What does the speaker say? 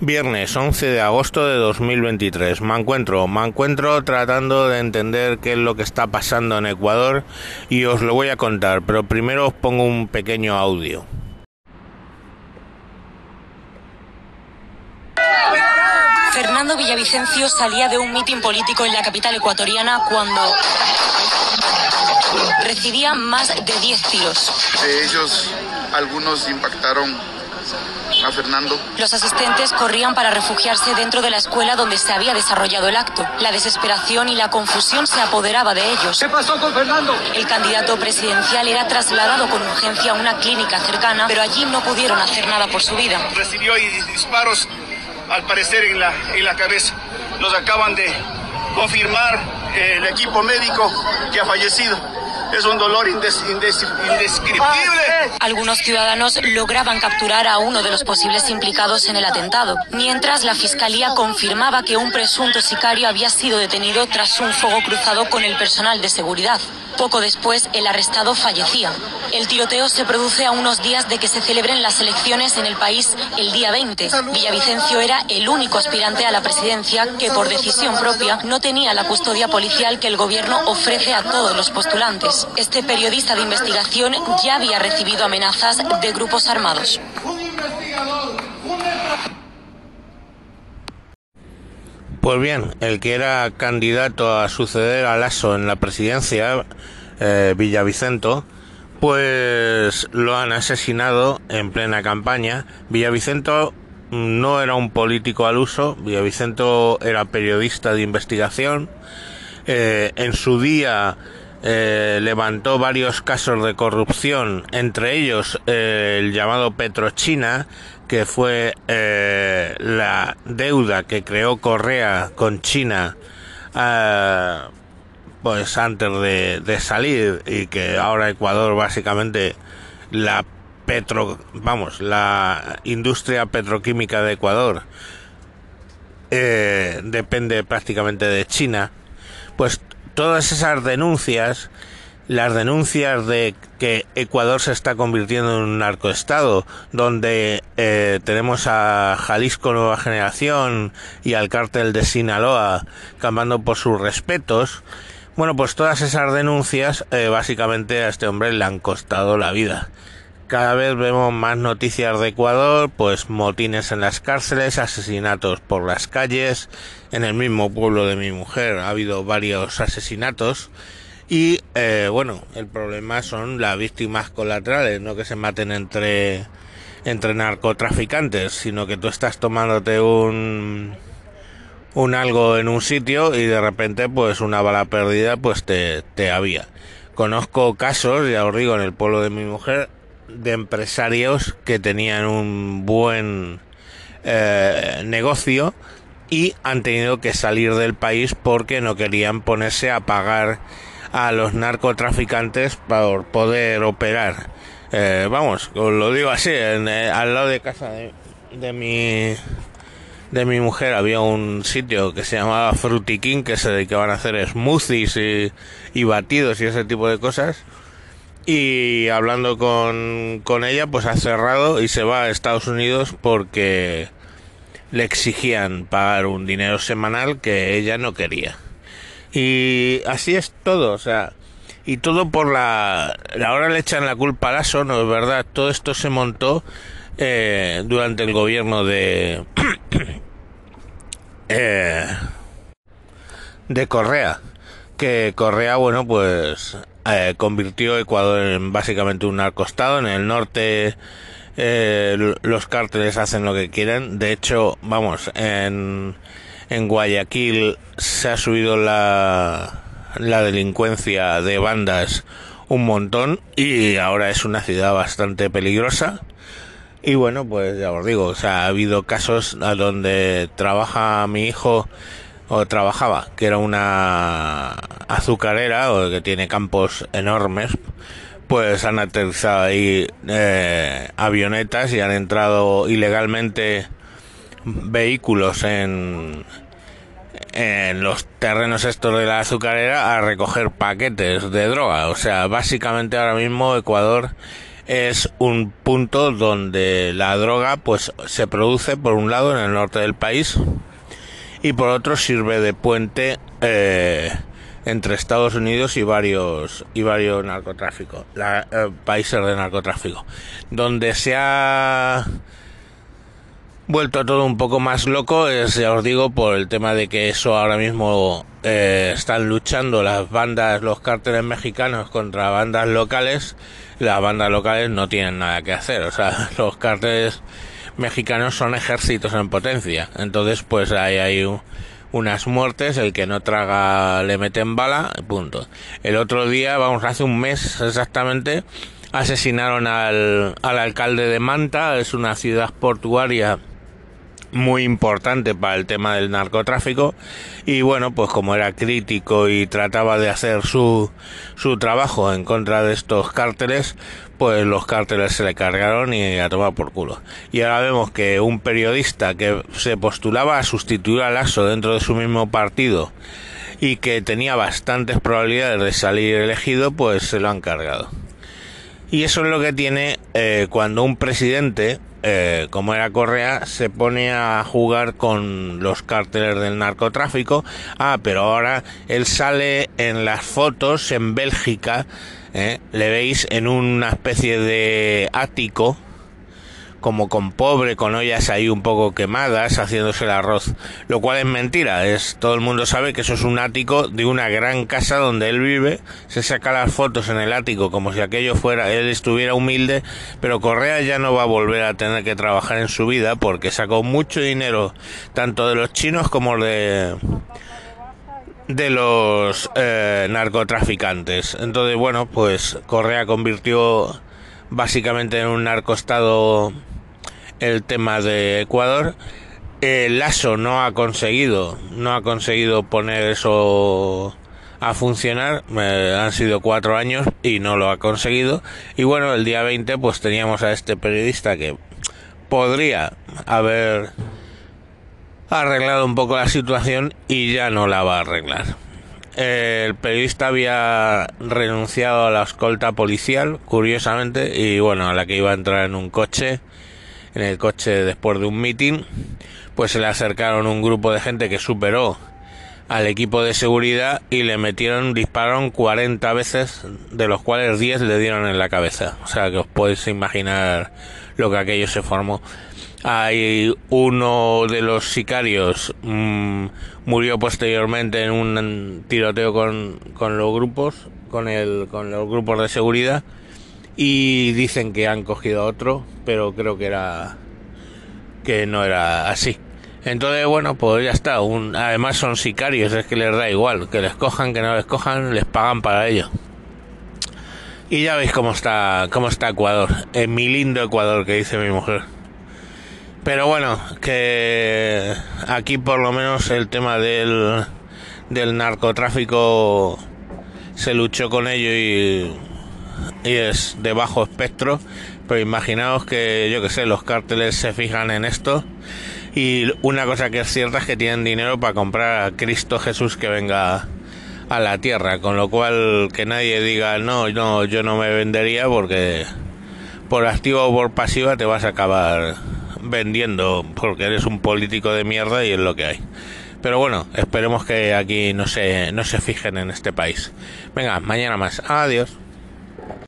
Viernes 11 de agosto de 2023. Me encuentro, me encuentro tratando de entender qué es lo que está pasando en Ecuador y os lo voy a contar, pero primero os pongo un pequeño audio. Fernando Villavicencio salía de un mitin político en la capital ecuatoriana cuando recibía más de 10 tiros. De ellos, algunos impactaron a Fernando. Los asistentes corrían para refugiarse dentro de la escuela donde se había desarrollado el acto. La desesperación y la confusión se apoderaba de ellos. ¿Qué pasó con Fernando? El candidato presidencial era trasladado con urgencia a una clínica cercana, pero allí no pudieron hacer nada por su vida. Recibió disparos, al parecer, en la, en la cabeza. Nos acaban de confirmar eh, el equipo médico que ha fallecido es un dolor indes, indes, indescriptible. Algunos ciudadanos lograban capturar a uno de los posibles implicados en el atentado, mientras la fiscalía confirmaba que un presunto sicario había sido detenido tras un fuego cruzado con el personal de seguridad. Poco después, el arrestado fallecía. El tiroteo se produce a unos días de que se celebren las elecciones en el país el día 20. Villavicencio era el único aspirante a la presidencia que, por decisión propia, no tenía la custodia policial que el gobierno ofrece a todos los postulantes. Este periodista de investigación ya había recibido amenazas de grupos armados. Pues bien, el que era candidato a suceder a Lasso en la presidencia, eh, Villavicento, pues lo han asesinado en plena campaña. Villavicento no era un político al uso, Villavicento era periodista de investigación. Eh, en su día eh, levantó varios casos de corrupción, entre ellos eh, el llamado Petrochina, que fue eh, la deuda que creó Correa con China pues antes de, de, salir y que ahora Ecuador básicamente la petro vamos la industria petroquímica de Ecuador depende prácticamente de China pues todas esas denuncias, las denuncias de que Ecuador se está convirtiendo en un narcoestado, donde eh, tenemos a Jalisco Nueva Generación y al cártel de Sinaloa campando por sus respetos, bueno, pues todas esas denuncias eh, básicamente a este hombre le han costado la vida. Cada vez vemos más noticias de Ecuador, pues motines en las cárceles, asesinatos por las calles, en el mismo pueblo de mi mujer ha habido varios asesinatos y eh, bueno, el problema son las víctimas colaterales, no que se maten entre entre narcotraficantes, sino que tú estás tomándote un un algo en un sitio y de repente pues una bala perdida pues te, te había. Conozco casos, ya os digo, en el pueblo de mi mujer de empresarios que tenían un buen eh, negocio y han tenido que salir del país porque no querían ponerse a pagar a los narcotraficantes por poder operar. Eh, vamos, os lo digo así, en, eh, al lado de casa de, de, mi de mi mujer había un sitio que se llamaba Frutiquín que se dedicaban a hacer smoothies y, y batidos y ese tipo de cosas y hablando con, con ella pues ha cerrado y se va a Estados Unidos porque le exigían pagar un dinero semanal que ella no quería. Y así es todo, o sea, y todo por la... Ahora le echan la culpa a Lasso, no es verdad, todo esto se montó eh, durante el gobierno de... eh, de Correa. Que Correa, bueno, pues eh, convirtió Ecuador en básicamente un narcostado. En el norte eh, los cárteles hacen lo que quieren. De hecho, vamos, en, en Guayaquil se ha subido la, la delincuencia de bandas un montón y ahora es una ciudad bastante peligrosa. Y bueno, pues ya os digo, ha habido casos a donde trabaja mi hijo o trabajaba, que era una azucarera o que tiene campos enormes, pues han aterrizado ahí eh, avionetas y han entrado ilegalmente vehículos en en los terrenos estos de la azucarera a recoger paquetes de droga. O sea, básicamente ahora mismo Ecuador es un punto donde la droga pues se produce por un lado en el norte del país y por otro sirve de puente eh, entre Estados Unidos y varios y varios narcotráficos, eh, países de narcotráfico, donde se ha vuelto todo un poco más loco, es, ya os digo, por el tema de que eso ahora mismo eh, están luchando las bandas, los cárteles mexicanos contra bandas locales, las bandas locales no tienen nada que hacer, o sea, los cárteles mexicanos son ejércitos en potencia, entonces pues ahí hay unas muertes, el que no traga le meten bala, punto. El otro día, vamos, hace un mes exactamente, asesinaron al, al alcalde de Manta, es una ciudad portuaria muy importante para el tema del narcotráfico. Y bueno pues como era crítico y trataba de hacer su, su trabajo en contra de estos cárteles pues los cárteles se le cargaron y a tomar por culo y ahora vemos que un periodista que se postulaba a sustituir a Lasso dentro de su mismo partido y que tenía bastantes probabilidades de salir elegido pues se lo han cargado y eso es lo que tiene eh, cuando un presidente eh, como era Correa, se pone a jugar con los cárteles del narcotráfico. Ah, pero ahora él sale en las fotos en Bélgica, eh, le veis en una especie de ático como con pobre, con ollas ahí un poco quemadas, haciéndose el arroz, lo cual es mentira, es todo el mundo sabe que eso es un ático de una gran casa donde él vive, se saca las fotos en el ático como si aquello fuera, él estuviera humilde, pero Correa ya no va a volver a tener que trabajar en su vida porque sacó mucho dinero tanto de los chinos como de de los eh, narcotraficantes. Entonces, bueno, pues Correa convirtió básicamente en un narcoestado el tema de Ecuador. El Lasso no ha conseguido, no ha conseguido poner eso a funcionar. han sido cuatro años y no lo ha conseguido. Y bueno, el día 20 pues teníamos a este periodista que podría haber arreglado un poco la situación y ya no la va a arreglar. El periodista había renunciado a la escolta policial, curiosamente, y bueno, a la que iba a entrar en un coche en el coche después de un meeting, pues se le acercaron un grupo de gente que superó al equipo de seguridad y le metieron, dispararon 40 veces, de los cuales 10 le dieron en la cabeza. O sea que os podéis imaginar lo que aquello se formó. Hay uno de los sicarios mm, murió posteriormente en un tiroteo con, con los grupos, con el, con los grupos de seguridad y dicen que han cogido otro, pero creo que era que no era así. Entonces, bueno, pues ya está. Además son sicarios, es que les da igual. Que les cojan, que no les cojan, les pagan para ello. Y ya veis cómo está, cómo está Ecuador. En mi lindo Ecuador, que dice mi mujer. Pero bueno, que aquí por lo menos el tema del, del narcotráfico se luchó con ello y y es de bajo espectro, pero imaginaos que, yo que sé, los cárteles se fijan en esto. Y una cosa que es cierta es que tienen dinero para comprar a Cristo Jesús que venga a la tierra, con lo cual que nadie diga no, no, yo no me vendería porque por activa o por pasiva te vas a acabar vendiendo porque eres un político de mierda y es lo que hay. Pero bueno, esperemos que aquí no se, no se fijen en este país. Venga, mañana más. Adiós.